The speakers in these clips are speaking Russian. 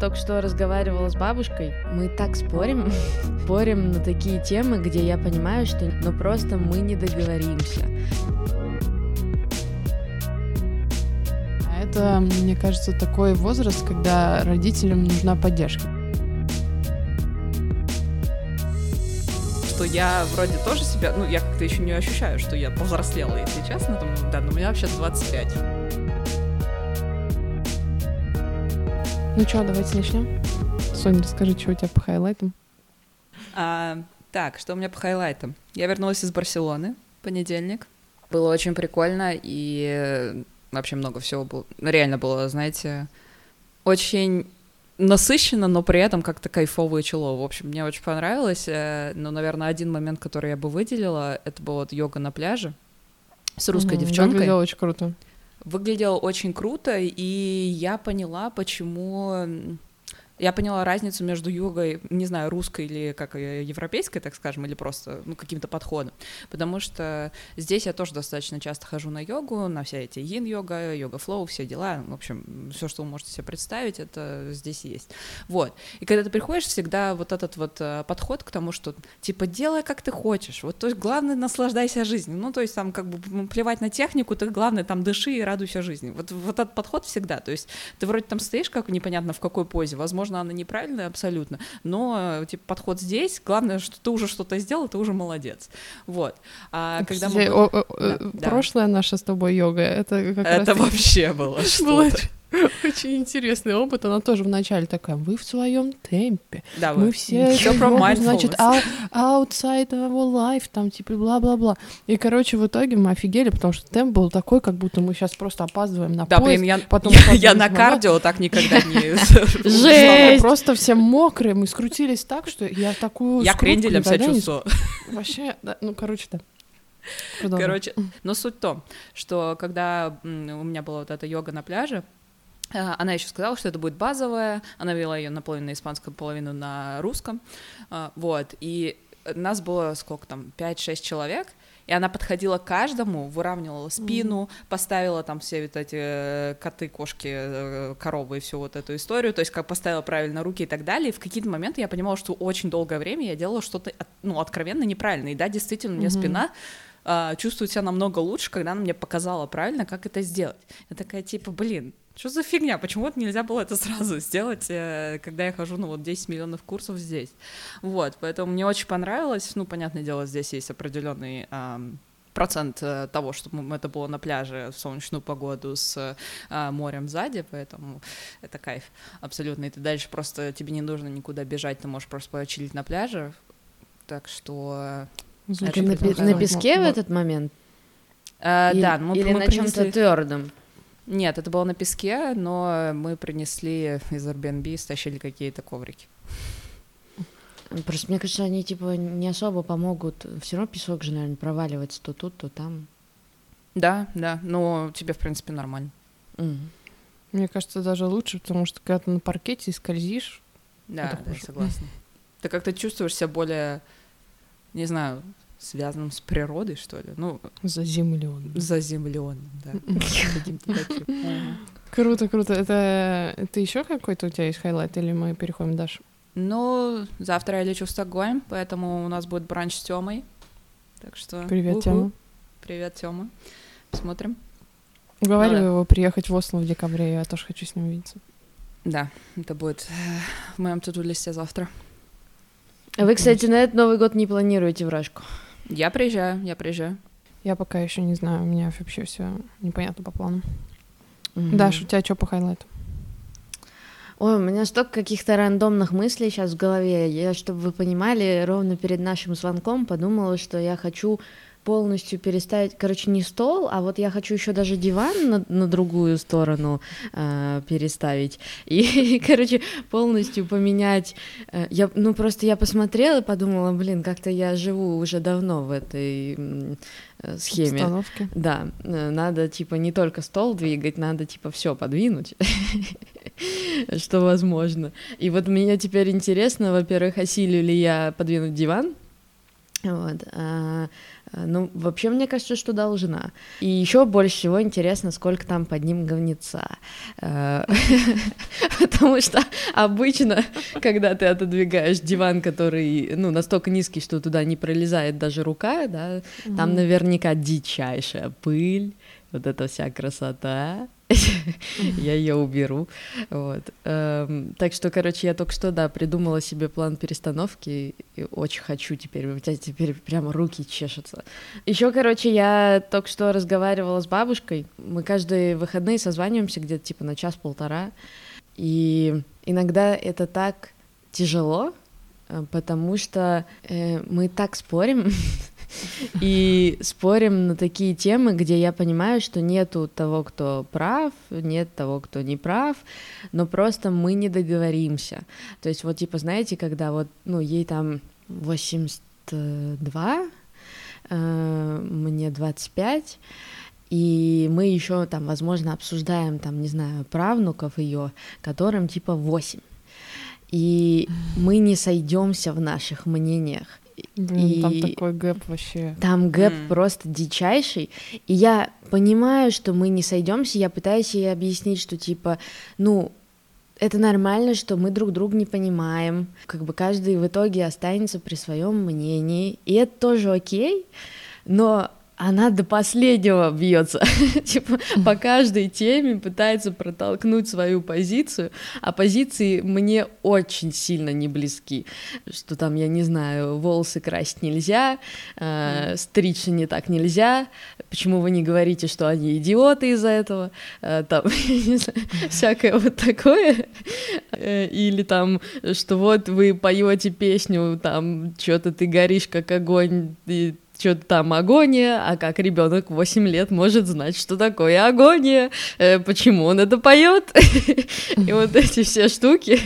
Только что разговаривала с бабушкой. Мы так спорим, спорим на такие темы, где я понимаю, что ну просто мы не договоримся. А это, мне кажется, такой возраст, когда родителям нужна поддержка. что я вроде тоже себя, ну, я как-то еще не ощущаю, что я повзрослела, если честно, там, да, но у меня вообще 25. Ну что, давайте начнем. Соня, расскажи, что у тебя по хайлайтам. А, так, что у меня по хайлайтам? Я вернулась из Барселоны в понедельник. Было очень прикольно, и вообще много всего было. Ну, реально было, знаете, очень насыщенно, но при этом как-то кайфово и чело. В общем, мне очень понравилось. Э, но, наверное, один момент, который я бы выделила, это был вот йога на пляже с русской угу, девчонкой. Выглядело очень круто. Выглядело очень круто, и я поняла, почему я поняла разницу между йогой, не знаю, русской или как европейской, так скажем, или просто ну, каким-то подходом. Потому что здесь я тоже достаточно часто хожу на йогу, на все эти йин-йога, йога-флоу, все дела. В общем, все, что вы можете себе представить, это здесь есть. Вот. И когда ты приходишь, всегда вот этот вот э, подход к тому, что типа делай, как ты хочешь. Вот то есть главное наслаждайся жизнью. Ну, то есть там как бы плевать на технику, ты главное там дыши и радуйся жизни. Вот, вот этот подход всегда. То есть ты вроде там стоишь как непонятно в какой позе, возможно, возможно, она неправильная абсолютно, но, типа, подход здесь, главное, что ты уже что-то сделал, ты уже молодец. Вот. А когда мы... О, о, да, прошлая да. наша с тобой йога, это как Это раз... вообще было что-то. Очень интересный опыт. Она тоже вначале такая, вы в своем темпе. Да, мы все все про mindfulness. Значит, outside our life, там, типа, бла-бла-бла. И, короче, в итоге мы офигели, потому что темп был такой, как будто мы сейчас просто опаздываем на да, поезд. Блин, я, потом я, я на кардио так никогда не... Жесть! Просто все мокрые, мы скрутились так, что я такую Я кренделем себя чувствую. Вообще, ну, короче, да. Короче, но суть в том, что когда у меня была вот эта йога на пляже, она еще сказала, что это будет базовая. Она вела ее наполовину на испанском, половину на русском. Э, вот. И нас было сколько там, 5-6 человек. И она подходила к каждому, выравнивала спину, mm-hmm. поставила там все вот эти э, коты, кошки, коровы и всю вот эту историю, то есть как поставила правильно руки и так далее. И в какие-то моменты я понимала, что очень долгое время я делала что-то, ну, откровенно неправильно. И да, действительно, у меня mm-hmm. спина а, чувствует себя намного лучше, когда она мне показала правильно, как это сделать. Я такая, типа, блин, что за фигня? Почему это нельзя было это сразу сделать, э, когда я хожу, ну, вот 10 миллионов курсов здесь? Вот, поэтому мне очень понравилось. Ну, понятное дело, здесь есть определенный процент э, того, чтобы это было на пляже в солнечную погоду с а, морем сзади, поэтому это кайф абсолютно. И ты дальше просто тебе не нужно никуда бежать, ты можешь просто почилить на пляже. Так что... Ты на, на песке в этот момент? А, или, да, мы, или мы на принесли... чем-то твердом. Нет, это было на песке, но мы принесли из Airbnb, стащили какие-то коврики. Просто мне кажется, они типа не особо помогут. Все равно песок же, наверное, проваливается то тут, то там. Да, да, но тебе, в принципе, нормально. Mm. Мне кажется, даже лучше, потому что когда ты на паркете скользишь. Да, да, согласна. Ты как-то чувствуешь себя более, не знаю, связанным с природой, что ли. Ну, заземленным. Заземленным, да. Круто, круто. Это, это еще какой-то у тебя есть highlight, или мы переходим дальше? Ну, завтра я лечу в Стокгольм, поэтому у нас будет бранч с Тёмой. Так что... Привет, Тёма. Привет, Тёма. Посмотрим. Уговариваю ну, да. его приехать в Осло в декабре, я тоже хочу с ним увидеться. Да, это будет в моем to-do list е завтра. А вы, кстати, на этот Новый год не планируете в Рашку? Я приезжаю, я приезжаю. Я пока еще не знаю, у меня вообще все непонятно по плану. Mm-hmm. Даш, у тебя что по highlight у? Ой, у меня столько каких-то рандомных мыслей сейчас в голове. Я, чтобы вы понимали, ровно перед нашим звонком подумала, что я хочу полностью переставить, короче, не стол, а вот я хочу еще даже диван на, на другую сторону э, переставить и, короче, полностью поменять. Э, я, ну просто я посмотрела и подумала, блин, как-то я живу уже давно в этой э, схеме. Установке. Да, э, надо типа не только стол двигать, надо типа все подвинуть, что возможно. И вот мне теперь интересно, во-первых, осилю ли я подвинуть диван, вот. Э, ну, вообще, мне кажется, что должна. И еще больше всего интересно, сколько там под ним говнеца. Э, потому что обычно, когда ты отодвигаешь диван, который, ну, настолько низкий, что туда не пролезает даже рука, да, там наверняка дичайшая пыль, вот эта вся красота. я ее уберу. Вот. Эм, так что, короче, я только что, да, придумала себе план перестановки и очень хочу теперь, у тебя теперь прямо руки чешутся. Еще, короче, я только что разговаривала с бабушкой. Мы каждые выходные созваниваемся где-то типа на час-полтора. И иногда это так тяжело, э, потому что э, мы так спорим, и спорим на такие темы, где я понимаю, что нету того, кто прав, нет того, кто не прав, но просто мы не договоримся. То есть вот типа, знаете, когда вот, ну, ей там 82, э, мне 25, и мы еще там, возможно, обсуждаем там, не знаю, правнуков ее, которым типа 8. И мы не сойдемся в наших мнениях. Блин, и там такой gap вообще. Там gap mm. просто дичайший. И я понимаю, что мы не сойдемся. Я пытаюсь ей объяснить, что типа, ну, это нормально, что мы друг друга не понимаем. Как бы каждый в итоге останется при своем мнении. И это тоже окей. Но она до последнего бьется, типа по каждой теме пытается протолкнуть свою позицию, а позиции мне очень сильно не близки, что там, я не знаю, волосы красить нельзя, э, стричься не так нельзя, почему вы не говорите, что они идиоты из-за этого, э, там, знаю, всякое вот такое, э, или там, что вот вы поете песню, там, что-то ты горишь как огонь, что-то там агония, а как ребенок 8 лет может знать, что такое агония, э, почему он это поет, и вот эти все штуки.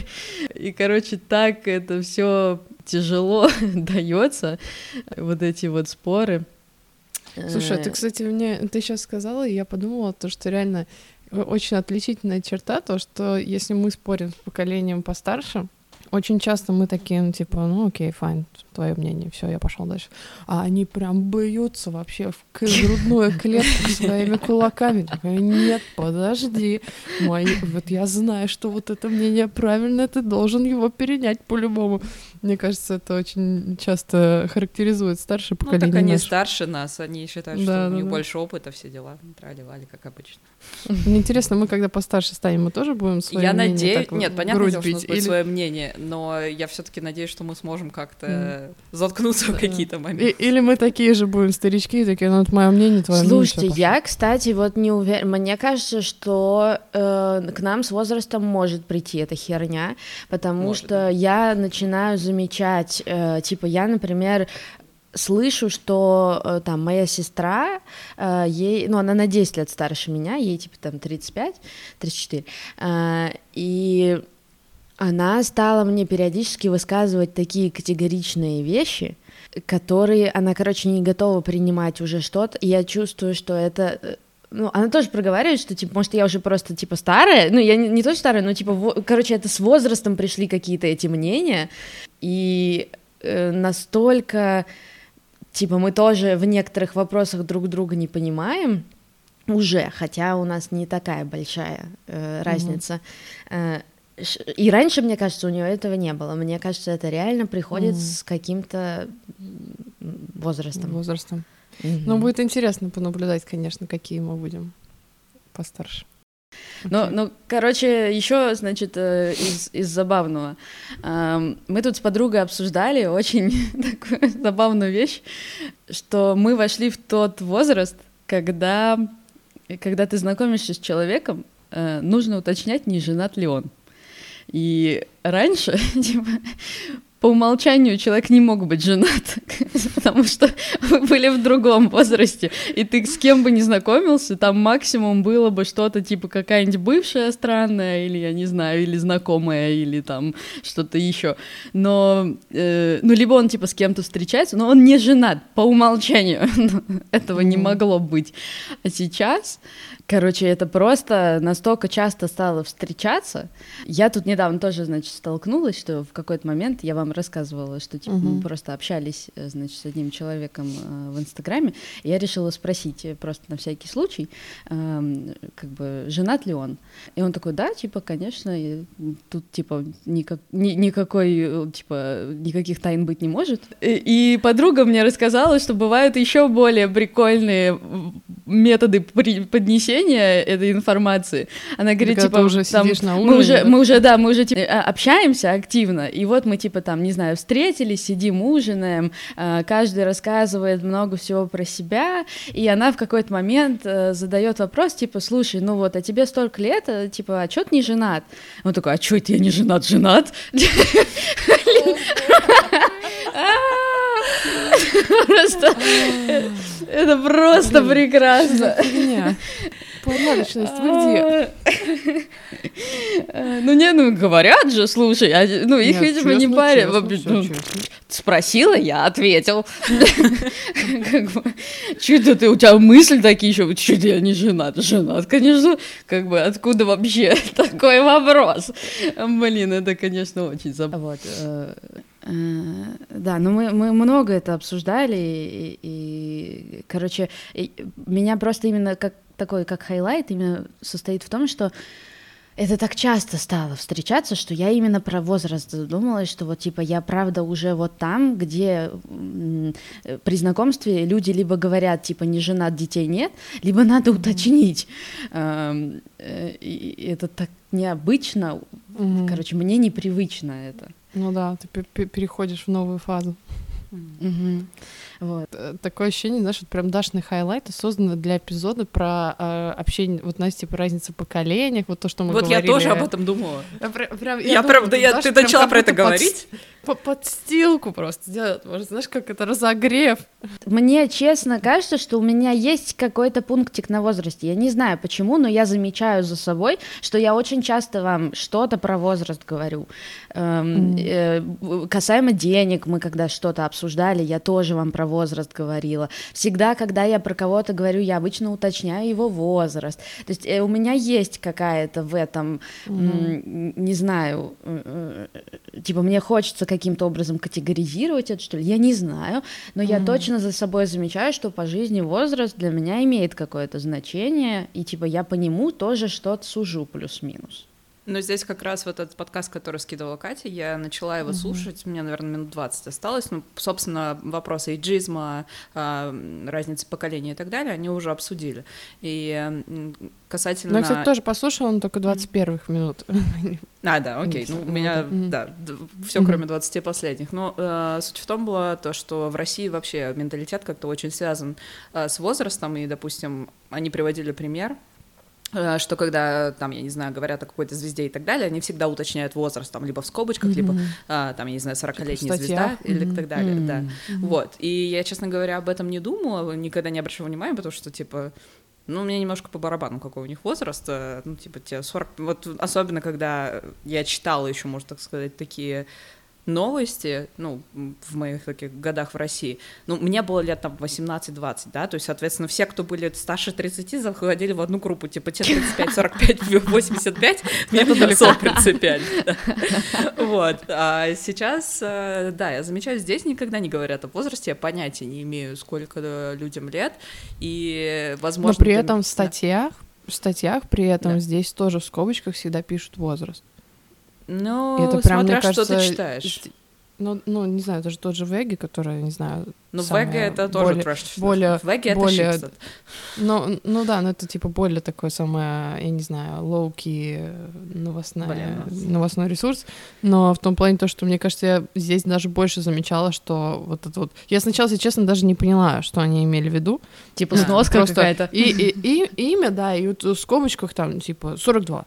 И, короче, так это все тяжело дается, вот эти вот споры. Слушай, а ты, кстати, мне ты сейчас сказала, и я подумала, то, что реально очень отличительная черта, то, что если мы спорим с поколением постарше, очень часто мы такие, ну, типа, ну, окей, файн, твое мнение, все, я пошел дальше. А они прям бьются вообще в грудную клетку своими кулаками. Нет, подожди, мой, вот я знаю, что вот это мнение правильное, ты должен его перенять по-любому. Мне кажется, это очень часто характеризует старшее поколение. Ну, так они наш. старше нас, они считают, да, что да, у них да. больше опыта, все дела, трали-вали, как обычно. Мне интересно, мы когда постарше станем, мы тоже будем свое я мнение надеюсь, так Нет, понятно, что у нас будет или... свое мнение, но я все таки надеюсь, что мы сможем как-то mm. заткнуться в какие-то моменты. Или мы такие же будем старички, такие, ну, это мое мнение, твое Слушайте, мнение. Слушайте, я, кстати, вот не уверена, мне кажется, что э, к нам с возрастом может прийти эта херня, потому может, что да. я начинаю замечать, э, типа, я, например, слышу, что э, там моя сестра, э, ей, ну, она на 10 лет старше меня, ей типа там 35, 34, э, и она стала мне периодически высказывать такие категоричные вещи, которые она, короче, не готова принимать уже что-то, и я чувствую, что это э, ну, она тоже проговаривает, что, типа, может, я уже просто, типа, старая, ну, я не, не то старая, но, типа, во, короче, это с возрастом пришли какие-то эти мнения, и э, настолько типа мы тоже в некоторых вопросах друг друга не понимаем уже, хотя у нас не такая большая э, разница. Mm-hmm. И раньше, мне кажется, у нее этого не было. Мне кажется, это реально приходит mm-hmm. с каким-то возрастом. Возрастом. Mm-hmm. Ну, будет интересно понаблюдать, конечно, какие мы будем постарше. Ну, ну, короче, еще, значит, э, из, из забавного. Мы тут с подругой обсуждали очень такую забавную вещь, что мы вошли в тот возраст, когда, когда ты знакомишься с человеком, э, нужно уточнять, не женат ли он. И раньше, типа, по умолчанию человек не мог быть женат, потому что вы были в другом возрасте, и ты с кем бы не знакомился, там максимум было бы что-то типа какая-нибудь бывшая странная, или я не знаю, или знакомая, или там что-то еще. Но, э, ну, либо он типа с кем-то встречается, но он не женат по умолчанию. Этого не могло быть. А сейчас Короче, это просто настолько часто стало встречаться. Я тут недавно тоже, значит, столкнулась, что в какой-то момент я вам вам рассказывала, что типа угу. мы просто общались, э, значит, с одним человеком э, в Инстаграме, и я решила спросить э, просто на всякий случай, э, как бы женат ли он, и он такой, да, типа, конечно, тут типа никак, ни, никакой типа никаких тайн быть не может. И, и подруга мне рассказала, что бывают еще более прикольные методы поднесения этой информации. Она говорит, так типа, уже там, на мы уже, мы уже, да, мы уже типа, общаемся активно, и вот мы типа там, не знаю, встретились, сидим, ужинаем, а, каждый рассказывает много всего про себя, и она в какой-то момент э, задает вопрос, типа, слушай, ну вот, а тебе столько лет, а, типа, а чё ты не женат? Он такой, а чё это я не женат, женат? Просто это просто прекрасно. Порядочность, вы где? Ну не, ну говорят же, слушай, а, ну их, видимо, не парят. Ну, спросила, я ответил. Что-то ты, у тебя мысли такие еще, что-то я не женат. Женат, конечно, как бы откуда вообще такой вопрос? Блин, это, конечно, очень забавно. Э, э, да, но мы, мы много это обсуждали, и, и короче, и меня просто именно как такой, как highlight, именно состоит в том, что это так часто стало встречаться, что я именно про возраст задумалась, что вот типа я правда уже вот там, где при знакомстве люди либо говорят типа не женат, детей нет, либо надо уточнить. Э, и это так необычно, короче, мне непривычно это. Ну да, ты переходишь в новую фазу. Вот. Э, такое ощущение, знаешь, вот прям Дашный хайлайты созданы для эпизода про э, общение, вот, знаете, типа разница поколениях, вот то, что мы вот говорили. Вот я тоже об этом думала. Я, прям, я, я думала, прям, да я, ты начала про это говорить? Под, подстилку просто делать, может, знаешь, как это разогрев. Мне честно кажется, что у меня есть какой-то пунктик на возрасте. Я не знаю почему, но я замечаю за собой, что я очень часто вам что-то про возраст говорю. Эм, э, касаемо денег, мы когда что-то обсуждали, я тоже вам про возраст говорила. Всегда, когда я про кого-то говорю, я обычно уточняю его возраст. То есть э, у меня есть какая-то в этом, mm. не знаю, э, э, типа мне хочется каким-то образом категоризировать это, что ли, я не знаю, но mm. я точно за собой замечаю, что по жизни возраст для меня имеет какое-то значение, и типа я по нему тоже что-то сужу плюс-минус. Но здесь как раз вот этот подкаст, который скидывала Катя, я начала его угу. слушать, мне, наверное, минут 20 осталось. Ну, собственно, вопросы эйджизма, э, разницы поколения и так далее, они уже обсудили. И касательно... Ну, я, кстати, тоже послушала, но только 21 минут. А, да, окей. Ну, у меня, да, все кроме 20 последних. Но э, суть в том была то, что в России вообще менталитет как-то очень связан э, с возрастом, и, допустим, они приводили пример, что когда, там, я не знаю, говорят о какой-то звезде и так далее, они всегда уточняют возраст, там, либо в скобочках, mm-hmm. либо, а, там, я не знаю, 40-летняя типа звезда mm-hmm. или так далее, mm-hmm. да. Mm-hmm. Вот, и я, честно говоря, об этом не думала, никогда не обращала внимания, потому что, типа, ну, мне немножко по барабану, какой у них возраст, э, ну, типа, те 40, вот особенно, когда я читала еще, можно так сказать, такие новости, ну, в моих таких годах в России, ну, мне было лет там 18-20, да, то есть, соответственно, все, кто были старше 30, заходили в одну группу, типа, те 35, 45, 85, мне это далеко принципиально. Вот, а сейчас, э, да, я замечаю, здесь никогда не говорят о возрасте, я понятия не имею, сколько людям лет, и, возможно... Но при этом в статьях, в статьях при этом здесь тоже в скобочках всегда пишут возраст. Ну, это прям, смотря мне кажется, что ты читаешь. Ну, ну, не знаю, даже тот же Веги, который, не знаю, ну, Вега это тоже более, трэш. Более, Вега это более, ну, ну да, но это типа более такой самое, я не знаю, лоуки новостная, новостной ресурс. Но в том плане то, что мне кажется, я здесь даже больше замечала, что вот это вот. Я сначала, если честно, даже не поняла, что они имели в виду. Типа да, сноска какая-то. И, и, и, имя, да, и вот в скобочках там, типа, 42,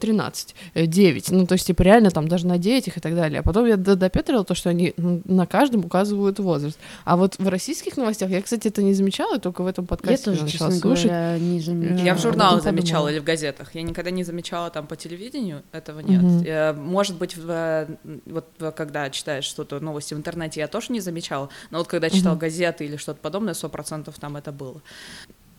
13, 9. Ну, то есть, типа, реально там даже на детях и так далее. А потом я допетрила то, что они на каждом указывают возраст. А вот в российских новостях, я, кстати, это не замечала, только в этом подкасте я тоже, начала слушать. Говоря, не замечала. Я в журналах замечала или в газетах. Я никогда не замечала там по телевидению, этого нет. Угу. Может быть, в, вот когда читаешь что-то, новости в интернете, я тоже не замечала, но вот когда читал угу. газеты или что-то подобное, сто процентов там это было.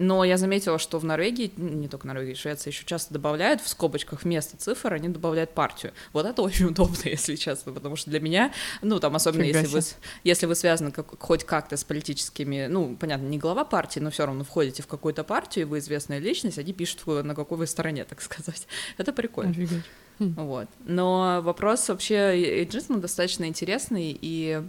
Но я заметила, что в Норвегии, не только Норвегии, в Швеции еще часто добавляют в скобочках вместо цифр, они добавляют партию. Вот это очень удобно, если честно, потому что для меня, ну, там, особенно если вы, если вы связаны как, хоть как-то с политическими, ну, понятно, не глава партии, но все равно входите в какую-то партию, и вы известная личность, они пишут, на какой вы стороне, так сказать. Это прикольно. Офигеть. Хм. Вот. Но вопрос вообще эйджизма достаточно интересный, и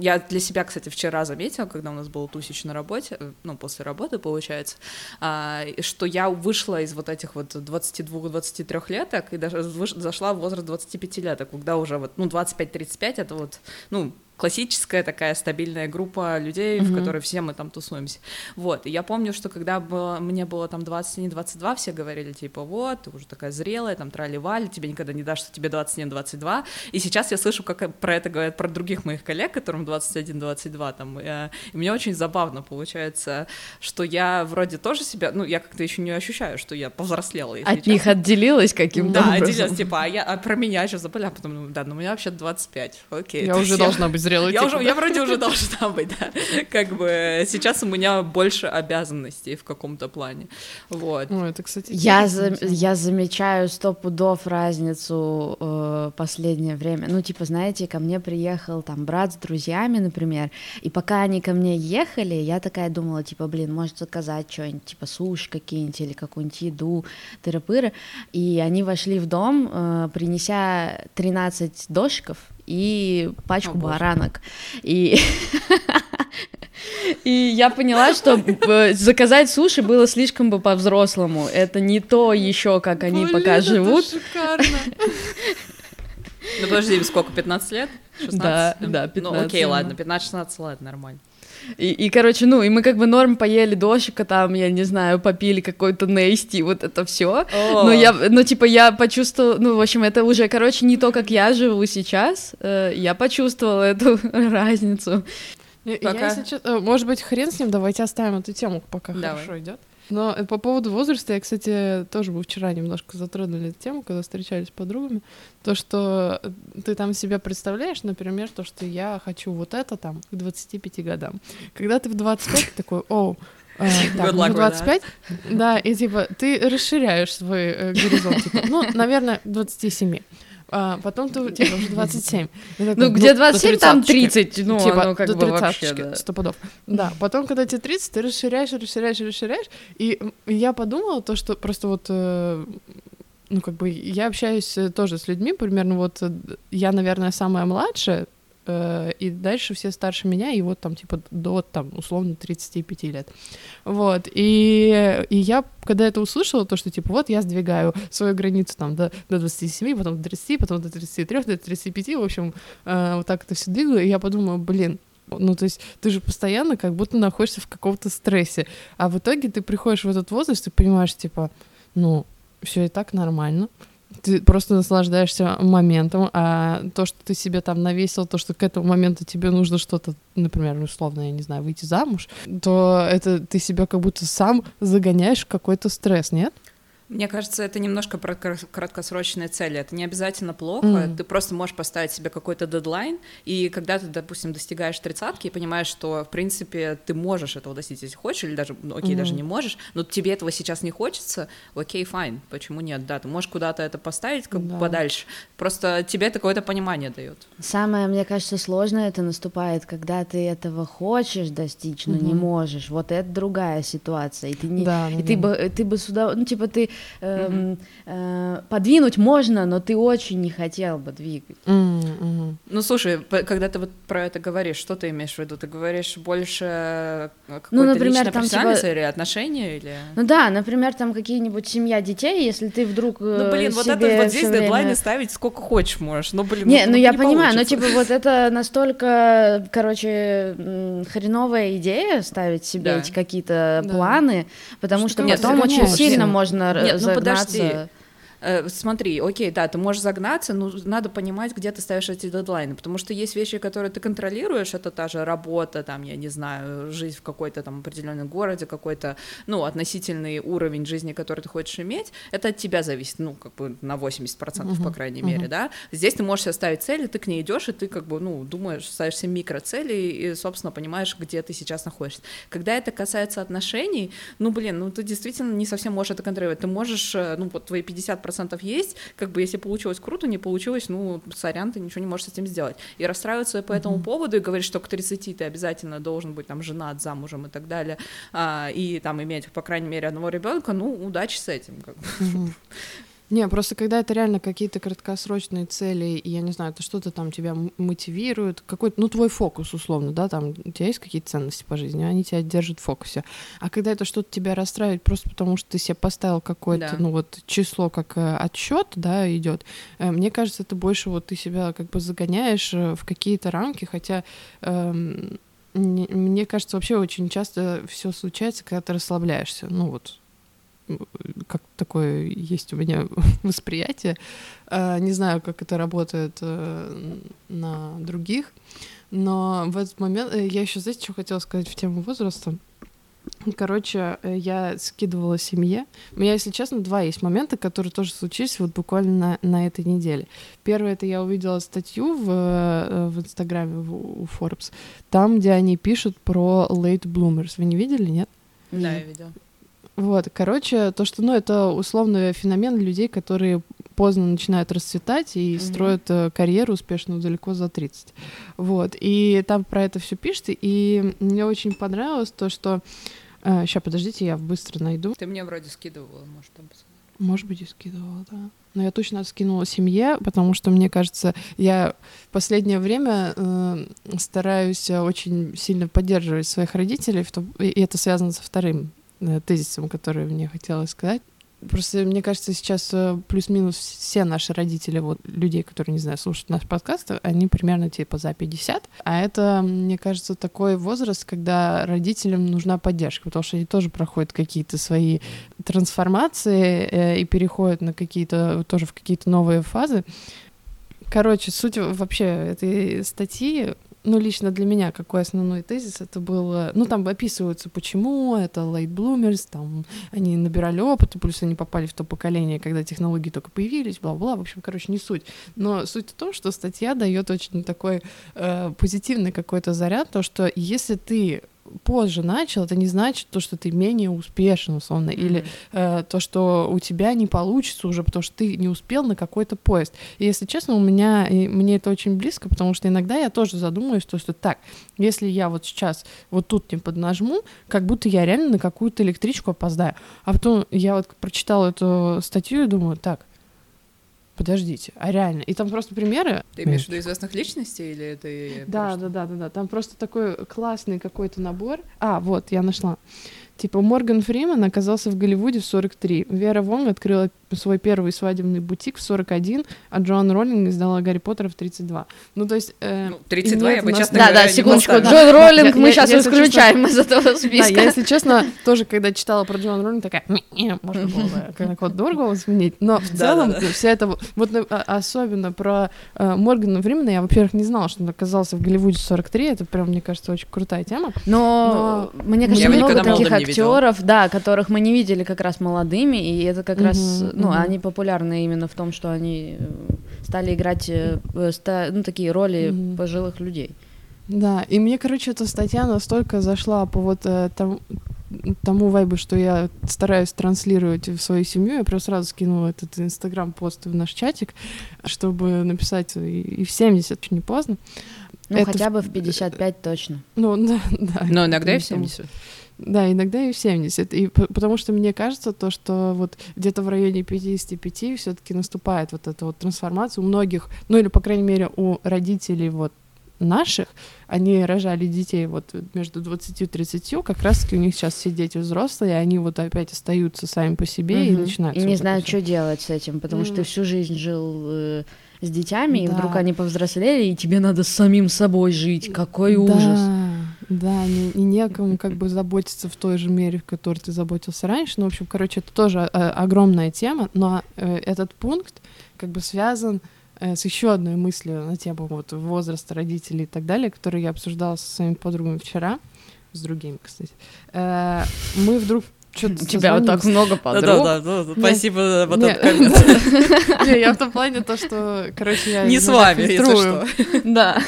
я для себя, кстати, вчера заметила, когда у нас был тусич на работе, э, ну, после работы, получается, а, что я вышла из вот этих вот 22-23 леток и даже зашла в возраст 25 леток, когда уже вот, ну, 25-35 это вот, ну, классическая такая стабильная группа людей, mm-hmm. в которой все мы там тусуемся. Вот, и я помню, что когда было, мне было там 21-22, все говорили, типа, вот, ты уже такая зрелая, там, трали-вали, тебе никогда не дашь, что тебе 21-22, и сейчас я слышу, как про это говорят про других моих коллег, которым 21-22, там, э, и мне очень забавно получается, что я вроде тоже себя, ну, я как-то еще не ощущаю, что я повзрослела. От честно. них отделилась каким-то Да, образом. отделилась, типа, а, я, а про меня сейчас забыли, а потом, да, ну, у меня вообще 25, окей. Я уже должна быть зрелый я, типа, уже, да? я вроде уже должна быть, да. Как бы сейчас у меня больше обязанностей в каком-то плане. Вот. Ну, это, кстати, я, за, я замечаю сто пудов разницу э, последнее время. Ну, типа, знаете, ко мне приехал там брат с друзьями, например, и пока они ко мне ехали, я такая думала, типа, блин, может заказать что-нибудь, типа, суши какие-нибудь или какую-нибудь еду, тыры-пыры. И они вошли в дом, э, принеся 13 дошиков, и пачку О, баранок. И... И я поняла, что э, заказать суши было слишком бы по-взрослому. Это не то еще, как они Блин, пока живут. шикарно. Ну подожди, сколько, 15 лет? 16? Да, да, 15. Ну окей, ладно, 15-16, ладно, нормально. И, и, короче, ну, и мы как бы норм поели дошика, там, я не знаю, попили какой-то нейсти, вот это все. Но я, ну, типа, я почувствовала, ну, в общем, это уже, короче, не то, как я живу сейчас. Э, я почувствовала эту разницу. Пока... Я, если, э, может быть, хрен с ним, давайте оставим эту тему, пока Давай. хорошо идет. Но по поводу возраста, я, кстати, тоже бы вчера немножко затронули эту тему, когда встречались с подругами. То, что ты там себя представляешь, например, то, что я хочу вот это там к 25 годам. Когда ты в 25, такой, о, а, так, уже 25, да, и типа ты расширяешь свой э, горизонт, типа, ну, наверное, 27 а потом ты типа уже 27. Такой, ну, где 27, там 30, ну, типа, оно как до бы вообще, да. сто пудов. Да, потом, когда тебе 30, ты расширяешь, расширяешь, расширяешь, и я подумала то, что просто вот э, ну, как бы я общаюсь э, тоже с людьми, примерно вот э, я, наверное, самая младшая, и дальше все старше меня, и вот там, типа, до, там, условно, 35 лет. Вот, и, и я, когда это услышала, то, что, типа, вот я сдвигаю свою границу, там, до, до 27, потом до 30, потом до 33, до 35, в общем, э, вот так это все двигаю, и я подумала, блин, ну, то есть ты же постоянно как будто находишься в каком-то стрессе, а в итоге ты приходишь в этот возраст и понимаешь, типа, ну, все и так нормально, ты просто наслаждаешься моментом, а то, что ты себе там навесил, то, что к этому моменту тебе нужно что-то, например, условно, я не знаю, выйти замуж, то это ты себя как будто сам загоняешь в какой-то стресс, нет? Мне кажется, это немножко про краткосрочные цели. Это не обязательно плохо. Mm. Ты просто можешь поставить себе какой-то дедлайн, и когда ты, допустим, достигаешь тридцатки и понимаешь, что, в принципе, ты можешь этого достичь, если хочешь, или даже, ну, окей, mm. даже не можешь, но тебе этого сейчас не хочется, окей, файн, почему нет? Да, ты можешь куда-то это поставить как да. подальше. Просто тебе это какое-то понимание дает. Самое, мне кажется, сложное это наступает, когда ты этого хочешь достичь, но mm-hmm. не можешь. Вот это другая ситуация. И ты не, да, и да. ты бы, ты бы сюда, ну типа ты э, э, подвинуть можно, но ты очень не хотел бы двигать. Mm-hmm. Ну, слушай, когда ты вот про это говоришь, что ты имеешь в виду? Ты говоришь больше э, ну, например, там типа... или отношения или? Ну да, например, там какие-нибудь семья детей, если ты вдруг э, ну блин, вот это вот здесь время... дедлайны ставить сколько хочешь можешь, ну блин, не, ну, ну я не понимаю, но типа вот это настолько, короче, хреновая идея ставить себе да. эти какие-то да. планы, потому что, что потом очень сильно можно нет, ну подожди. Э, смотри, окей, да, ты можешь загнаться, но надо понимать, где ты ставишь эти дедлайны, потому что есть вещи, которые ты контролируешь, это та же работа, там, я не знаю, жизнь в какой-то там определенном городе, какой-то, ну, относительный уровень жизни, который ты хочешь иметь, это от тебя зависит, ну, как бы на 80%, uh-huh, по крайней uh-huh. мере, да. Здесь ты можешь себе ставить цели, ты к ней идешь, и ты как бы, ну, думаешь, ставишь себе микроцели и, собственно, понимаешь, где ты сейчас находишься. Когда это касается отношений, ну, блин, ну, ты действительно не совсем можешь это контролировать. Ты можешь, э, ну, вот твои 50% есть, как бы, если получилось круто, не получилось, ну, сорян, ты ничего не можешь с этим сделать. И расстраиваться по этому mm-hmm. поводу и говорить, что к 30 ты обязательно должен быть там женат, замужем и так далее, а, и там иметь, по крайней мере, одного ребенка, ну, удачи с этим. Как бы. Mm-hmm. Не, просто когда это реально какие-то краткосрочные цели, и я не знаю, это что-то там тебя мотивирует, какой-то, ну, твой фокус, условно, да, там у тебя есть какие-то ценности по жизни, они тебя держат в фокусе. А когда это что-то тебя расстраивает просто потому, что ты себе поставил какое-то, да. ну, вот число как э, отчет, да, идет, э, мне кажется, это больше вот ты себя как бы загоняешь э, в какие-то рамки, хотя эм, мне кажется, вообще очень часто все случается, когда ты расслабляешься. Ну вот, как такое есть у меня восприятие. А, не знаю, как это работает э, на других, но в этот момент э, я еще, знаете, что хотела сказать в тему возраста. Короче, э, я скидывала семье. У меня, если честно, два есть момента, которые тоже случились вот буквально на, на этой неделе. Первое, это я увидела статью в, в Инстаграме у Forbes, там, где они пишут про late bloomers. Вы не видели, нет? Да, я видела. Вот, короче, то, что, ну, это условный феномен людей, которые поздно начинают расцветать и mm-hmm. строят э, карьеру успешную далеко за 30. Вот, и там про это все пишет, и мне очень понравилось то, что... Э, сейчас, подождите, я быстро найду. Ты мне вроде скидывала, может, там Может быть, и скидывала, да. Но я точно скинула семье, потому что, мне кажется, я в последнее время э, стараюсь очень сильно поддерживать своих родителей, и это связано со вторым Э, тезисом, который мне хотелось сказать. Просто мне кажется, сейчас э, плюс-минус все наши родители, вот людей, которые, не знаю, слушают наш подкаст, они примерно типа за 50. А это, мне кажется, такой возраст, когда родителям нужна поддержка, потому что они тоже проходят какие-то свои трансформации э, и переходят на какие-то, тоже в какие-то новые фазы. Короче, суть вообще этой статьи ну, лично для меня какой основной тезис это было, ну, там описываются, почему это bloomers, там, они набирали опыт, плюс они попали в то поколение, когда технологии только появились, бла-бла, в общем, короче, не суть. Но суть в том, что статья дает очень такой э, позитивный какой-то заряд, то, что если ты позже начал, это не значит то, что ты менее успешен, условно, mm-hmm. или э, то, что у тебя не получится уже, потому что ты не успел на какой-то поезд. И если честно, у меня, и мне это очень близко, потому что иногда я тоже задумываюсь, то, что так, если я вот сейчас вот тут не поднажму, как будто я реально на какую-то электричку опоздаю. А потом я вот прочитала эту статью и думаю, так, подождите, а реально? И там просто примеры. Ты имеешь в виду известных личностей или ты... Да, да, да, да, да. Там просто такой классный какой-то набор. А, вот, я нашла. Типа Морган Фриман оказался в Голливуде в 43. Вера Вонг открыла свой первый свадебный бутик в 41, а Джоан Роллинг издала Гарри Поттера в 32. Ну, то есть... Э, ну, 32 я бы, честно Да, да, секундочку. Джон Роллинг мы сейчас исключаем из этого списка. Да, я, если честно, тоже, когда читала про Джоан Роллинг, такая, можно было как вот дорого сменить. Но в целом вся эта... Вот а, особенно про э, Моргана Фримена я, во-первых, не знала, что он оказался в Голливуде в 43. Это прям, мне кажется, очень крутая тема. Но, мне кажется, много таких актеров, да, которых мы не видели как раз молодыми, и это как раз ну, mm-hmm. они популярны именно в том, что они э, стали играть э, ну, такие роли mm-hmm. пожилых людей. Да, и мне, короче, эта статья настолько зашла по вот э, там, тому вайбу, что я стараюсь транслировать в свою семью, я просто сразу скинула этот инстаграм-пост в наш чатик, чтобы написать и, и в 70, очень не поздно. Ну, это хотя бы в 55 точно. Ну, да, да. Но иногда и в 70. Да, иногда и в 70. И потому что мне кажется, то, что вот где-то в районе 55 все-таки наступает вот эта вот трансформация у многих, ну или, по крайней мере, у родителей вот наших, они рожали детей вот между 20 и 30, как раз таки у них сейчас все дети взрослые, они вот опять остаются сами по себе mm-hmm. и начинают. И не вот знают, что делать с этим, потому mm-hmm. что ты всю жизнь жил э, с детьми, да. и вдруг они повзрослели, и тебе надо самим собой жить. Какой да. ужас. Да, не, не некому как бы заботиться в той же мере, в которой ты заботился раньше. Ну, в общем, короче, это тоже а, огромная тема, но э, этот пункт как бы связан э, с еще одной мыслью на тему вот возраста родителей и так далее, которую я обсуждала со своими подругами вчера, с другими, кстати. Э, мы вдруг что-то У тебя вот так много подруг. Да, да, да, спасибо за вот этот коммент. Не, я в том плане то, что, короче, я... Не с вами, если что. Да.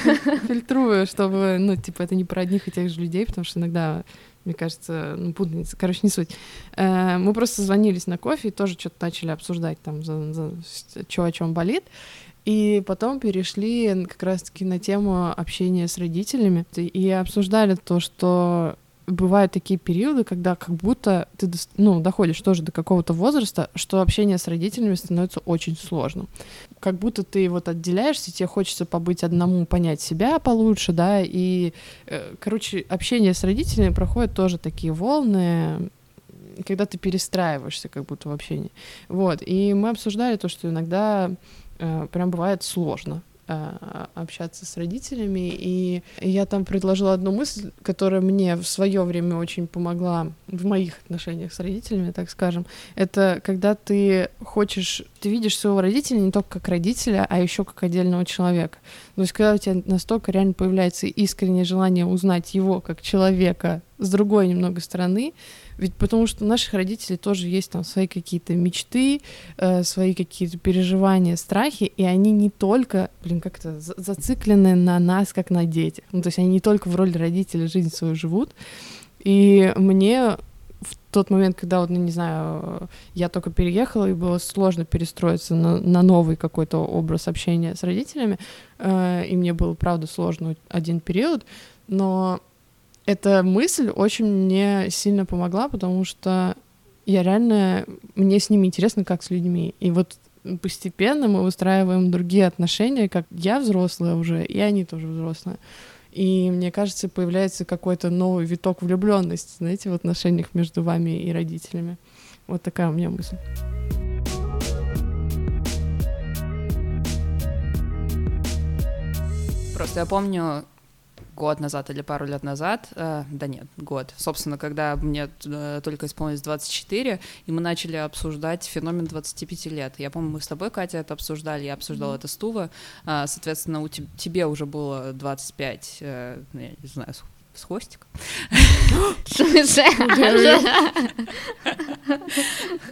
Фильтрую, чтобы, ну, типа, это не про одних и тех же людей, потому что иногда мне кажется, ну, путаница, короче, не суть. Э, мы просто звонились на кофе и тоже что-то начали обсуждать там, за, за, что о чем болит. И потом перешли как раз-таки на тему общения с родителями и обсуждали то, что бывают такие периоды, когда как будто ты ну, доходишь тоже до какого-то возраста, что общение с родителями становится очень сложным. Как будто ты вот отделяешься, тебе хочется побыть одному, понять себя получше, да, и, э, короче, общение с родителями проходит тоже такие волны, когда ты перестраиваешься как будто в общении. Вот, и мы обсуждали то, что иногда э, прям бывает сложно общаться с родителями. И я там предложила одну мысль, которая мне в свое время очень помогла в моих отношениях с родителями, так скажем. Это когда ты хочешь, ты видишь своего родителя не только как родителя, а еще как отдельного человека. То есть когда у тебя настолько реально появляется искреннее желание узнать его как человека с другой немного стороны, ведь потому что у наших родителей тоже есть там свои какие-то мечты, э, свои какие-то переживания, страхи, и они не только, блин, как-то зациклены на нас, как на детях. Ну, то есть они не только в роли родителей жизнь свою живут. И мне в тот момент, когда, вот, ну, не знаю, я только переехала, и было сложно перестроиться на, на новый какой-то образ общения с родителями, э, и мне было, правда, сложно один период, но эта мысль очень мне сильно помогла, потому что я реально, мне с ними интересно, как с людьми. И вот постепенно мы выстраиваем другие отношения, как я взрослая уже, и они тоже взрослые. И мне кажется, появляется какой-то новый виток влюбленности, знаете, в отношениях между вами и родителями. Вот такая у меня мысль. Просто я помню, год назад или пару лет назад, э, да нет, год, собственно, когда мне э, только исполнилось 24, и мы начали обсуждать феномен 25 лет. Я помню, мы с тобой, Катя, это обсуждали, я обсуждала mm-hmm. это с Тува, э, соответственно, у te- тебе уже было 25, э, ну, я не знаю, с хвостиком.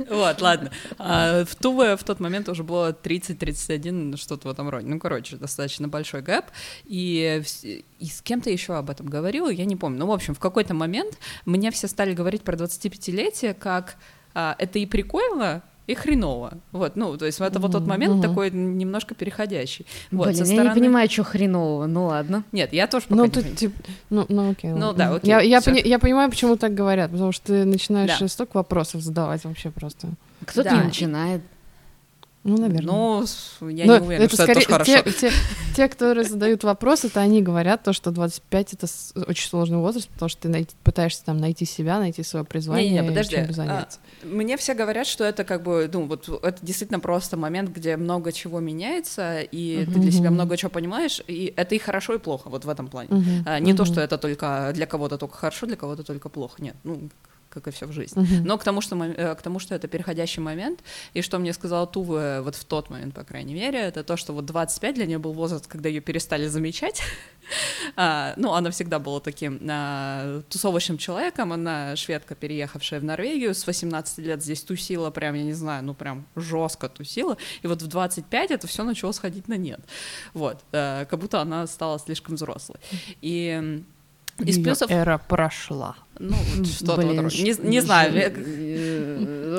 Вот, ладно. А, в Туве в тот момент уже было 30-31, что-то в этом роде. Ну, короче, достаточно большой гэп. И, и с кем-то еще об этом говорила, я не помню. Ну, в общем, в какой-то момент мне все стали говорить про 25-летие, как а, это и прикольно, и хреново. Вот, ну, то есть это вот тот момент mm-hmm. такой немножко переходящий. Вот, Блин, стороны... я не понимаю, что хренового, ну ладно. Нет, я тоже пока ну, не ты, тип, ну, ну, окей. Ну, да, окей. Я, я, пони- я понимаю, почему так говорят, потому что ты начинаешь да. столько вопросов задавать вообще просто. Кто-то да. не начинает. Ну, наверное. Ну, я Но не уверена, это что скорее, это тоже хорошо. Те, те, те, которые задают вопросы, это они говорят то, что 25 — это очень сложный возраст, потому что ты найти, пытаешься там найти себя, найти свое призвание, не, не, подожди. чем заняться. А, мне все говорят, что это как бы, ну, вот это действительно просто момент, где много чего меняется, и uh-huh, ты для себя много чего понимаешь, и это и хорошо, и плохо, вот в этом плане. Uh-huh, а, не uh-huh. то, что это только для кого-то только хорошо, для кого-то только плохо, нет. Ну, как и все в жизни. Uh-huh. Но к тому, что, э, к тому, что это переходящий момент, и что мне сказала Тува вот в тот момент, по крайней мере, это то, что вот 25 для нее был возраст, когда ее перестали замечать. а, ну, она всегда была таким а, тусовочным человеком, она шведка, переехавшая в Норвегию, с 18 лет здесь тусила, прям, я не знаю, ну, прям жестко тусила, и вот в 25 это все начало сходить на нет. Вот, а, как будто она стала слишком взрослой. И из плюсов... эра прошла. Ну, что-то вот, не, не знаю.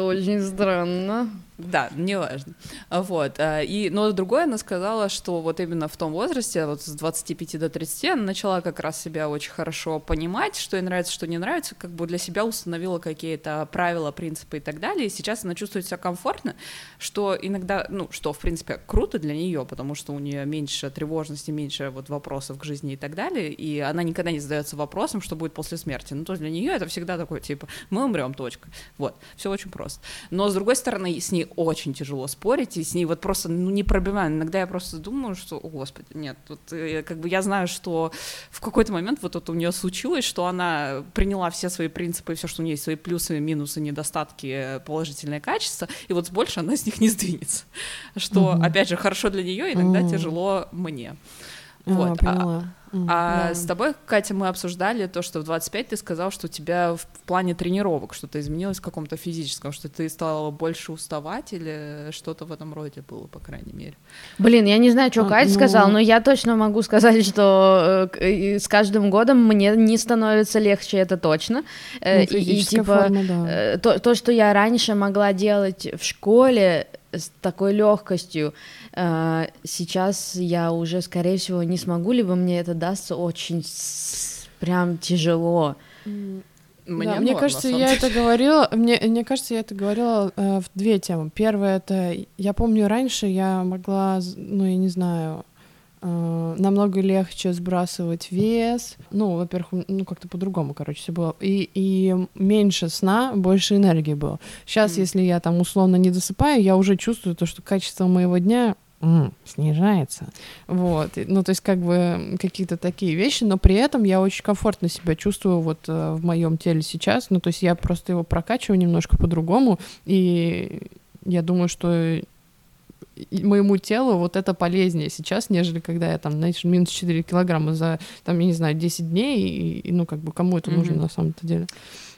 Очень странно. Да, неважно. Вот. А, и, но другое, она сказала, что вот именно в том возрасте, вот с 25 до 30, она начала как раз себя очень хорошо понимать, что ей нравится, что не нравится, как бы для себя установила какие-то правила, принципы и так далее, и сейчас она чувствует себя комфортно, что иногда, ну, что, в принципе, круто для нее, потому что у нее меньше тревожности, меньше вот вопросов к жизни и так далее, и она никогда не задается вопросом, что будет после смерти. Ну, то есть для нее это всегда такое, типа, мы умрем, точка. Вот, все очень просто. Но, с другой стороны, с ней очень тяжело спорить, и с ней вот просто ну, не пробиваю. Иногда я просто думаю, что, о, господи, нет, вот э, как бы я знаю, что в какой-то момент вот это у нее случилось, что она приняла все свои принципы, все, что у нее есть, свои плюсы, минусы, недостатки, положительные качества, и вот больше она с них не сдвинется. Что, mm-hmm. опять же, хорошо для нее, иногда mm-hmm. тяжело мне. А, вот. А, поняла. А да. с тобой, Катя, мы обсуждали то, что в 25 ты сказал, что у тебя в плане тренировок что-то изменилось в каком-то физическом, что ты стала больше уставать или что-то в этом роде было, по крайней мере. Блин, я не знаю, что а, Катя ну... сказала, но я точно могу сказать, что э, с каждым годом мне не становится легче, это точно. Э, ну, и, и типа форма, да. Э, то, то, что я раньше могла делать в школе с такой легкостью, Э, сейчас я уже, скорее всего, не смогу, либо мне это дастся очень прям тяжело. Мне, да, мне кажется, я это говорила. Мне, мне кажется, я это говорила э, в две темы. Первое это я помню раньше я могла, ну я не знаю, намного легче сбрасывать вес. Ну, во-первых, ну как-то по-другому, короче, все было. И, и меньше сна, больше энергии было. Сейчас, mm. если я там условно не досыпаю, я уже чувствую то, что качество моего дня м, снижается. Вот. Ну, то есть, как бы какие-то такие вещи, но при этом я очень комфортно себя чувствую вот э, в моем теле сейчас. Ну, то есть я просто его прокачиваю немножко по-другому, и я думаю, что моему телу вот это полезнее сейчас, нежели когда я там, знаешь, минус 4 килограмма за, там, я не знаю, 10 дней, и, и ну, как бы, кому это mm-hmm. нужно на самом-то деле.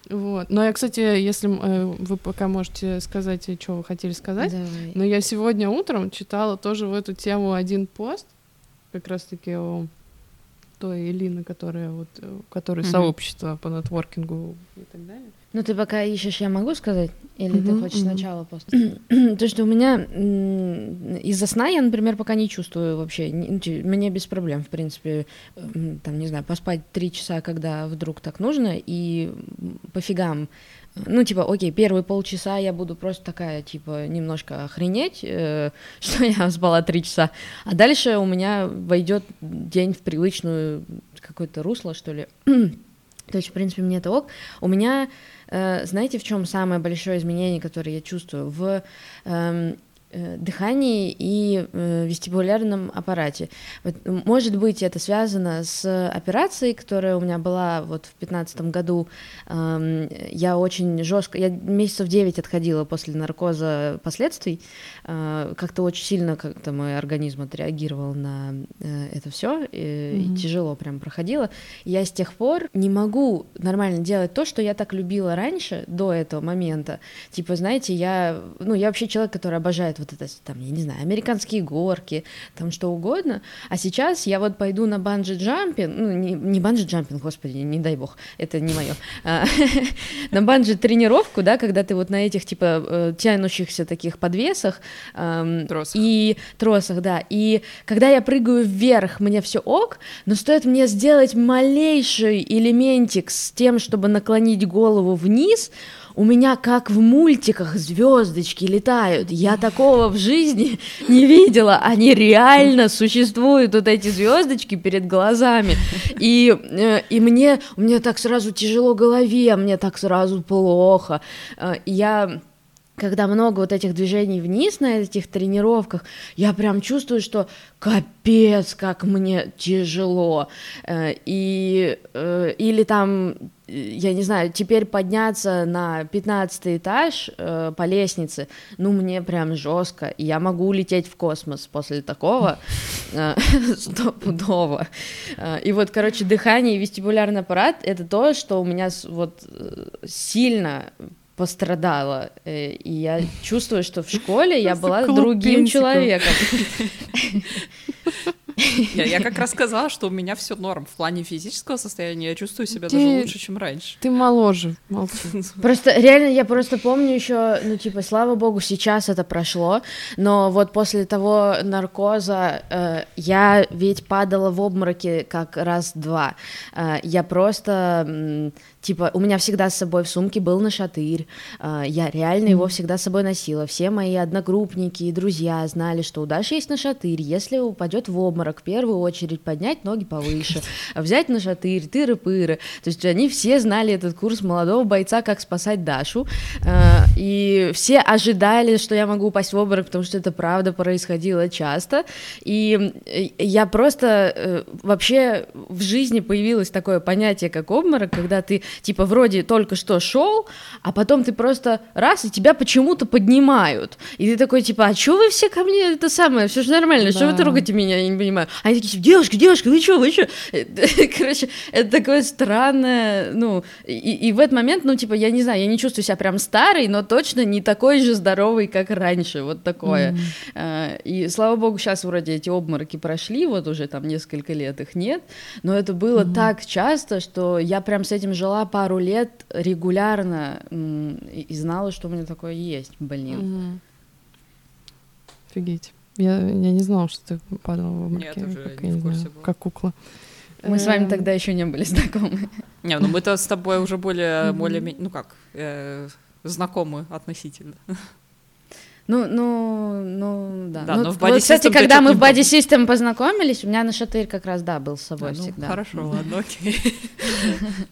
Вот. Но я, кстати, если э, вы пока можете сказать, что вы хотели сказать, Давай. но я сегодня утром читала тоже в эту тему один пост, как раз-таки о той Элины, которая вот, э, которая mm-hmm. сообщество по нетворкингу и так далее. Ну, ты пока ищешь, я могу сказать? Или mm-hmm, ты хочешь mm-hmm. сначала просто? То, что у меня из-за сна я, например, пока не чувствую вообще. Ну, мне без проблем, в принципе, там, не знаю, поспать три часа, когда вдруг так нужно, и пофигам. Ну, типа, окей, первые полчаса я буду просто такая, типа, немножко охренеть, э, что я спала три часа, а дальше у меня войдет день в привычную какое-то русло, что ли. То есть, в принципе, мне это ок. У меня Э, знаете, в чем самое большое изменение, которое я чувствую? В Э, дыхании и э, вестибулярном аппарате. Вот, может быть, это связано с операцией, которая у меня была вот в 2015 году. Я очень жестко, я месяцев 9 отходила после наркоза последствий. Э, как-то очень сильно как-то мой организм отреагировал на это все, и, mm-hmm. и тяжело прям проходило. Я с тех пор не могу нормально делать то, что я так любила раньше, до этого момента. Типа, знаете, я, ну, я вообще человек, который обожает вот это, там, я не знаю, американские горки, там что угодно, а сейчас я вот пойду на bungee-jumping, ну, не, не bungee-jumping, господи, не дай бог, это не мое, а, на bungee -тренировку, да, когда ты вот на этих, типа, э, тянущихся таких подвесах и тросах, да, и когда я прыгаю вверх, мне все ок, но стоит мне сделать малейший элементик с тем, чтобы наклонить голову вниз, у меня как в мультиках звездочки летают. Я такого в жизни не видела. Они реально существуют, вот эти звездочки перед глазами. И, э, и мне, мне так сразу тяжело голове, мне так сразу плохо. Э, я когда много вот этих движений вниз на этих тренировках, я прям чувствую, что капец, как мне тяжело. Э, и, или там, я не знаю, теперь подняться на 15 этаж э, по лестнице, ну, мне прям жестко. Я могу улететь в космос после такого стопудово. И вот, короче, дыхание и вестибулярный аппарат — это то, что у меня вот сильно пострадала. Э, и я чувствую, что в школе я была другим человеком. Я, я как раз сказала, что у меня все норм. В плане физического состояния я чувствую себя ты, даже лучше, чем раньше. Ты моложе, молчи. Просто реально, я просто помню еще, ну, типа, слава богу, сейчас это прошло, но вот после того наркоза э, я ведь падала в обмороке как раз-два. Э, я просто Типа, у меня всегда с собой в сумке был нашатырь, а, я реально его всегда с собой носила. Все мои одногруппники и друзья знали, что у Даши есть нашатырь. Если упадет в обморок, в первую очередь поднять ноги повыше, взять нашатырь, тыры-пыры. То есть они все знали этот курс молодого бойца, как спасать Дашу. А, и все ожидали, что я могу упасть в обморок, потому что это правда происходило часто. И я просто э, вообще в жизни появилось такое понятие, как обморок, когда ты типа вроде только что шел, а потом ты просто раз, и тебя почему-то поднимают. И ты такой, типа, а что вы все ко мне это самое, все же нормально, что вы трогаете меня, я не понимаю. Они такие, девушка, девушка, вы что, вы что? Короче, это такое странное, ну, и, и в этот момент, ну, типа, я не знаю, я не чувствую себя прям старый, но точно не такой же здоровый, как раньше, вот такое. Mm. И слава богу, сейчас вроде эти обмороки прошли, вот уже там несколько лет их нет, но это было mm. так часто, что я прям с этим жила пару лет регулярно и знала, что у меня такое есть, блин. Угу. Офигеть. Я, я не знала, что ты падала в обмороке. Нет, уже как, не в курсе знаю, Как кукла. Мы с вами эм. тогда еще не были знакомы. Не, ну мы-то с тобой уже более, более, ну как, э, знакомы относительно. Ну, ну, ну, да. да ну, но в вот, кстати, когда мы в Body System познакомились, у меня на шатырь как раз, да, был с собой а, ну, всегда. Хорошо, ладно, окей.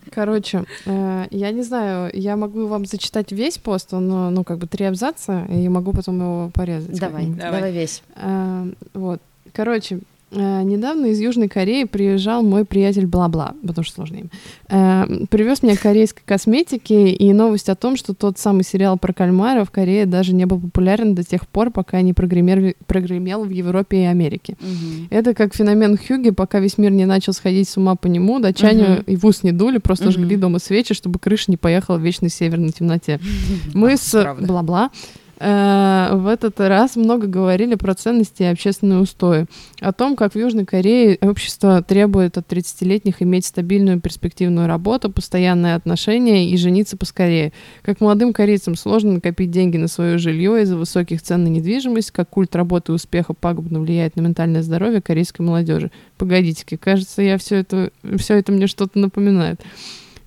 Короче, э, я не знаю, я могу вам зачитать весь пост, он, ну, как бы три абзаца, и могу потом его порезать. Давай, давай весь. Э, вот. Короче, Э, недавно из Южной Кореи приезжал мой приятель Бла-Бла, потому что сложно им. Э, привез мне корейской косметики и новость о том, что тот самый сериал про кальмара в Корее даже не был популярен до тех пор, пока не прогремел, прогремел в Европе и Америке. Угу. Это как феномен Хьюги, пока весь мир не начал сходить с ума по нему, датчане угу. и в ус не дули, просто угу. жгли дома свечи, чтобы крыша не поехала в вечной северной темноте. Мы с Бла-Бла Э, в этот раз много говорили про ценности и общественные устои, о том, как в Южной Корее общество требует от 30-летних иметь стабильную перспективную работу, постоянные отношения и жениться поскорее. Как молодым корейцам сложно накопить деньги на свое жилье из-за высоких цен на недвижимость, как культ работы и успеха пагубно влияет на ментальное здоровье корейской молодежи. Погодите, кажется, я все это, все это мне что-то напоминает.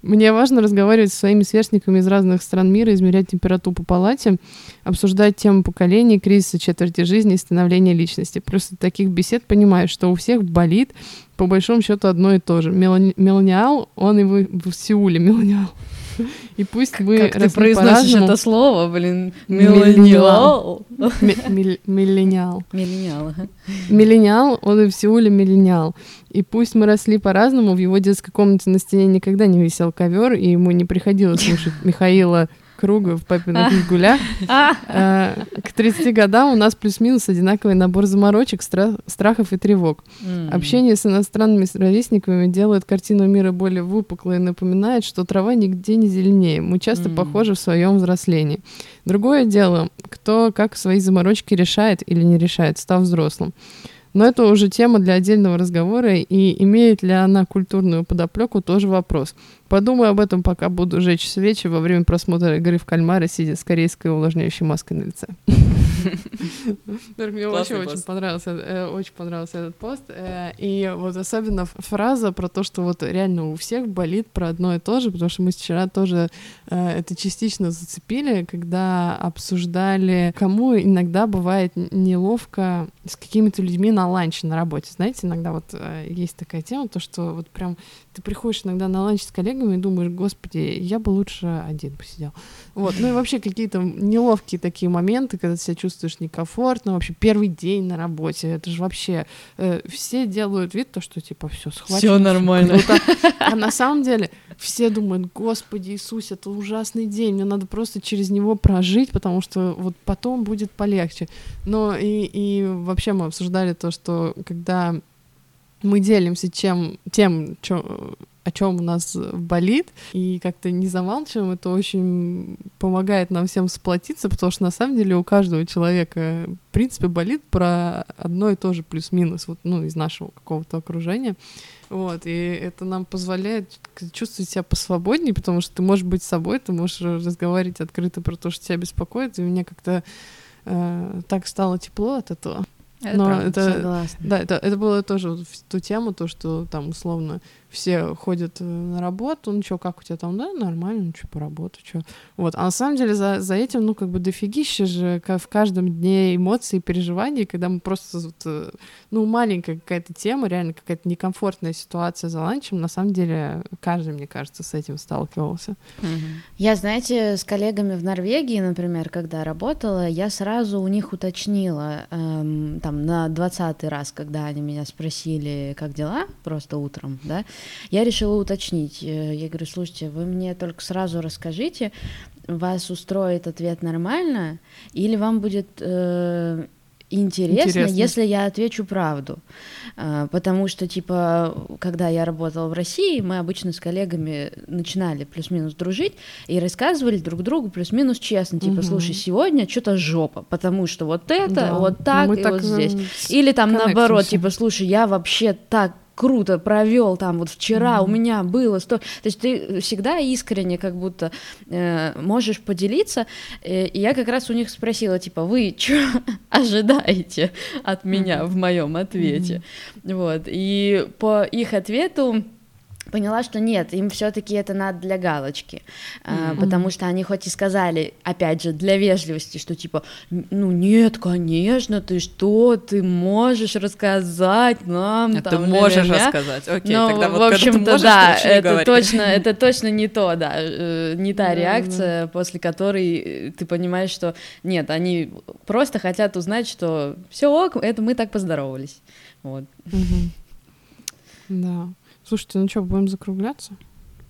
Мне важно разговаривать со своими сверстниками из разных стран мира, измерять температуру по палате, обсуждать тему поколений, кризиса четверти жизни и становления личности. От таких бесед понимаю, что у всех болит, по большому счету, одно и то же. Меланиал, он и в, в Сеуле меланиал. И пусть мы Как ты произносишь это слово, блин? Миллениал. Миллениал. Миллениал, Миллениал, он и в Сеуле миллениал. И пусть мы росли по-разному, в его детской комнате на стене никогда не висел ковер, и ему не приходилось слушать Михаила круга в папиных. А. А, к 30 годам у нас плюс-минус одинаковый набор заморочек, страхов и тревог. Общение с иностранными ровесниками делает картину мира более выпуклой и напоминает, что трава нигде не зеленее. Мы часто похожи в своем взрослении. Другое дело, кто как свои заморочки решает или не решает, став взрослым. Но это уже тема для отдельного разговора, и имеет ли она культурную подоплеку, тоже вопрос. Подумаю об этом, пока буду жечь свечи во время просмотра игры в кальмара, сидя с корейской увлажняющей маской на лице. Мне очень-очень понравился, э, очень понравился этот пост. Э, и вот особенно фраза про то, что вот реально у всех болит про одно и то же, потому что мы вчера тоже это частично зацепили, когда обсуждали, кому иногда бывает неловко с какими-то людьми на ланче на работе. Знаете, иногда вот есть такая тема, то, что вот прям ты приходишь иногда на ланч с коллегами и думаешь, господи, я бы лучше один посидел. Вот, ну и вообще какие-то неловкие такие моменты, когда ты себя чувствуешь некомфортно, вообще первый день на работе, это же вообще э, все делают вид, то, что типа все схвачено. Все нормально. А на самом деле все думают, господи Иисус, это ужасный день, мне надо просто через него прожить, потому что вот потом будет полегче. Но и, и вообще мы обсуждали то, что когда мы делимся чем, тем, чё, о чем у нас болит, и как-то не замалчиваем, это очень помогает нам всем сплотиться, потому что на самом деле у каждого человека, в принципе, болит про одно и то же плюс-минус, вот, ну, из нашего какого-то окружения. Вот, и это нам позволяет чувствовать себя посвободнее, потому что ты можешь быть собой, ты можешь разговаривать открыто про то, что тебя беспокоит, и мне как-то э, так стало тепло от этого. Это Но правда, это, согласна. да, это, это было тоже в ту тему, то, что там условно все ходят э, на работу, ну что, как у тебя там, да, нормально, ну что, по работе, что. Вот, а на самом деле за, за этим, ну, как бы дофигища же как в каждом дне эмоций и переживаний, когда мы просто, вот, э, ну, маленькая какая-то тема, реально какая-то некомфортная ситуация за ланчем, на самом деле каждый, мне кажется, с этим сталкивался. Я, знаете, с коллегами в Норвегии, например, когда работала, я сразу у них уточнила, эм, там, на двадцатый раз, когда они меня спросили, как дела, просто утром, да, я решила уточнить. Э, я говорю, слушайте, вы мне только сразу расскажите, вас устроит ответ нормально, или вам будет э, интересно, интересно, если я отвечу правду. Э, потому что, типа, когда я работала в России, мы обычно с коллегами начинали плюс-минус дружить и рассказывали друг другу плюс-минус честно, типа, угу. слушай, сегодня что-то жопа, потому что вот это, да. вот так мы и так вот здесь. Или там наоборот, типа, слушай, я вообще так круто провел там вот вчера mm-hmm. у меня было сто то есть ты всегда искренне как будто э, можешь поделиться э, и я как раз у них спросила типа вы что ожидаете от меня mm-hmm. в моем ответе mm-hmm. вот и по их ответу поняла, что нет, им все-таки это надо для галочки, mm-hmm. потому что они хоть и сказали, опять же, для вежливости, что типа, ну нет, конечно, ты что, ты можешь рассказать нам, а там, ты можешь ля-ля-ля. рассказать, окей, Но, тогда вот в общем-то, да, это точно, это точно не то, да, э, не та реакция, после которой э, ты понимаешь, что нет, они просто хотят узнать, что все ок, это мы так поздоровались, вот. Да. Слушайте, ну что, будем закругляться?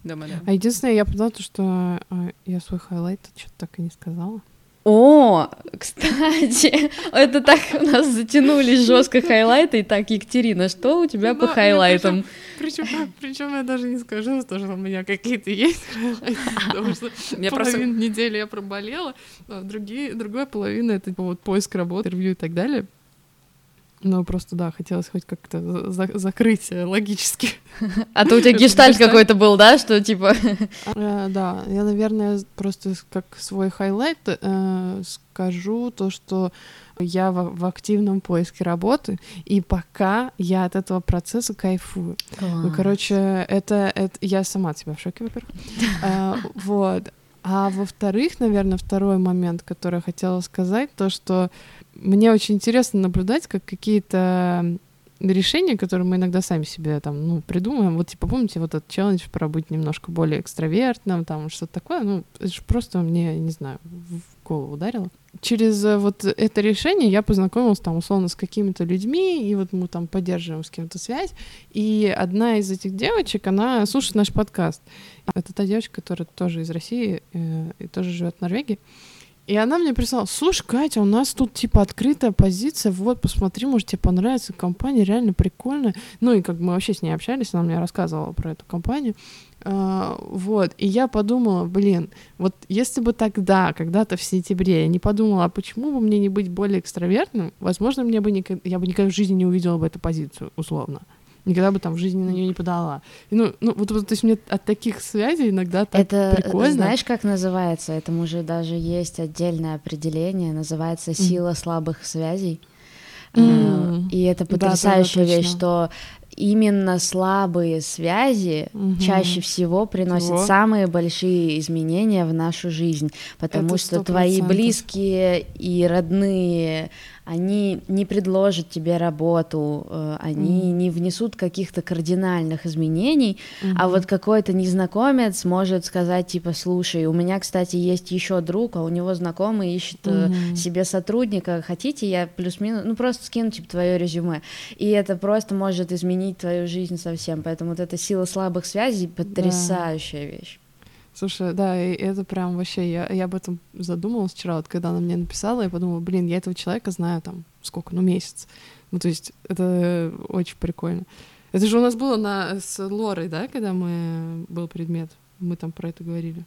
Думаю, да. А единственное, я поняла то, что а, я свой highlight что-то так и не сказала. О, кстати, это так у нас затянулись жестко highlight ы. Так, Екатерина, что у тебя по highlight ам? Причем, причем я даже не скажу, что у меня какие-то есть highlight ы, потому что половину недели я проболела, а другие, другая половина это типа вот поиск работы, интервью и так далее. Ну, просто, да, хотелось хоть как-то за закрыть э, логически. А то у тебя гештальт какой-то был, да, что типа... Э, да, я, наверное, просто как свой highlight э, скажу то, что я в, активном поиске работы, и пока я от этого процесса кайфую. Ну, короче, это, это... Я сама от себя в шоке, во-первых. Вот. А во-вторых, наверное, второй момент, который я хотела сказать, то, что мне очень интересно наблюдать, как какие-то решения, которые мы иногда сами себе там, ну, придумаем. Вот, типа, помните, вот этот челлендж про быть немножко более экстравертным, там, что-то такое, ну, это же просто мне, не знаю, в голову ударило. Через э, вот это решение я познакомилась там, условно, с какими-то людьми, и вот мы там поддерживаем с кем-то связь, и одна из этих девочек, она слушает наш подкаст. Это та девочка, которая тоже из России э, и тоже живет в Норвегии. И она мне прислала, слушай, Катя, у нас тут типа открытая позиция, вот, посмотри, может тебе понравится компания, реально прикольная. Ну и как мы вообще с ней общались, она мне рассказывала про эту компанию. Uh, вот, и я подумала, блин, вот если бы тогда, когда-то в сентябре, я не подумала, а почему бы мне не быть более экстравертным, возможно, мне бы никогда, я бы никогда в жизни не увидела бы эту позицию, условно никогда бы там в жизни на нее не подала. И, ну, ну вот, вот, то есть мне от таких связей иногда так Это прикольно. знаешь, как называется? Этому же даже есть отдельное определение, называется сила mm. слабых связей. Mm. И это потрясающая да, да, вещь, что именно слабые связи угу. чаще всего приносят Чего? самые большие изменения в нашу жизнь, потому это что твои близкие и родные они не предложат тебе работу, э, они mm. не внесут каких-то кардинальных изменений, mm-hmm. а вот какой-то незнакомец может сказать типа, слушай, у меня, кстати, есть еще друг, а у него знакомый ищет mm-hmm. себе сотрудника, хотите, я плюс-минус, ну просто скину типа твое резюме, и это просто может изменить твою жизнь совсем, поэтому вот эта сила слабых связей потрясающая да. вещь. Слушай, да, и это прям вообще, я, я об этом задумалась вчера, вот когда она мне написала, я подумала, блин, я этого человека знаю там сколько, ну месяц. Ну то есть это очень прикольно. Это же у нас было на, с Лорой, да, когда мы был предмет, мы там про это говорили.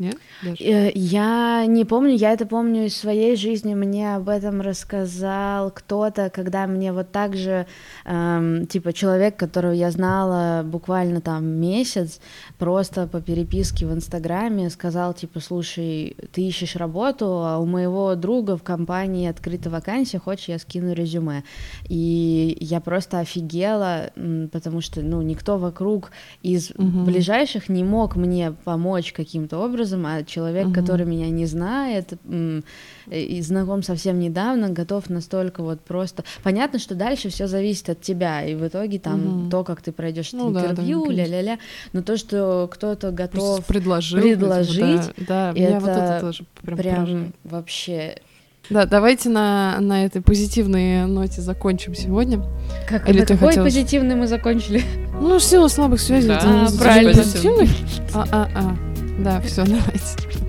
Нет? Э, я не помню, я это помню из своей жизни. Мне об этом рассказал кто-то, когда мне вот так же, эм, типа, человек, которого я знала буквально там месяц, просто по переписке в Инстаграме сказал, типа, слушай, ты ищешь работу, а у моего друга в компании открыта вакансия, хочешь, я скину резюме. И я просто офигела, потому что, ну, никто вокруг из угу. ближайших не мог мне помочь каким-то образом, а человек, угу. который меня не знает и знаком совсем недавно, готов настолько вот просто. Понятно, что дальше все зависит от тебя, и в итоге там угу. то, как ты пройдешь ну, интервью, да, ля-ля-ля, но то, что кто-то готов предложил, предложить, да, да, это, вот это тоже прям, прям вообще да, давайте на, на этой позитивной ноте закончим сегодня. Как, Или на какой хотела... позитивной мы закончили? Ну, сила слабых связей. Да, это правильно. Позитивных? А, а, а. Да, все, давайте.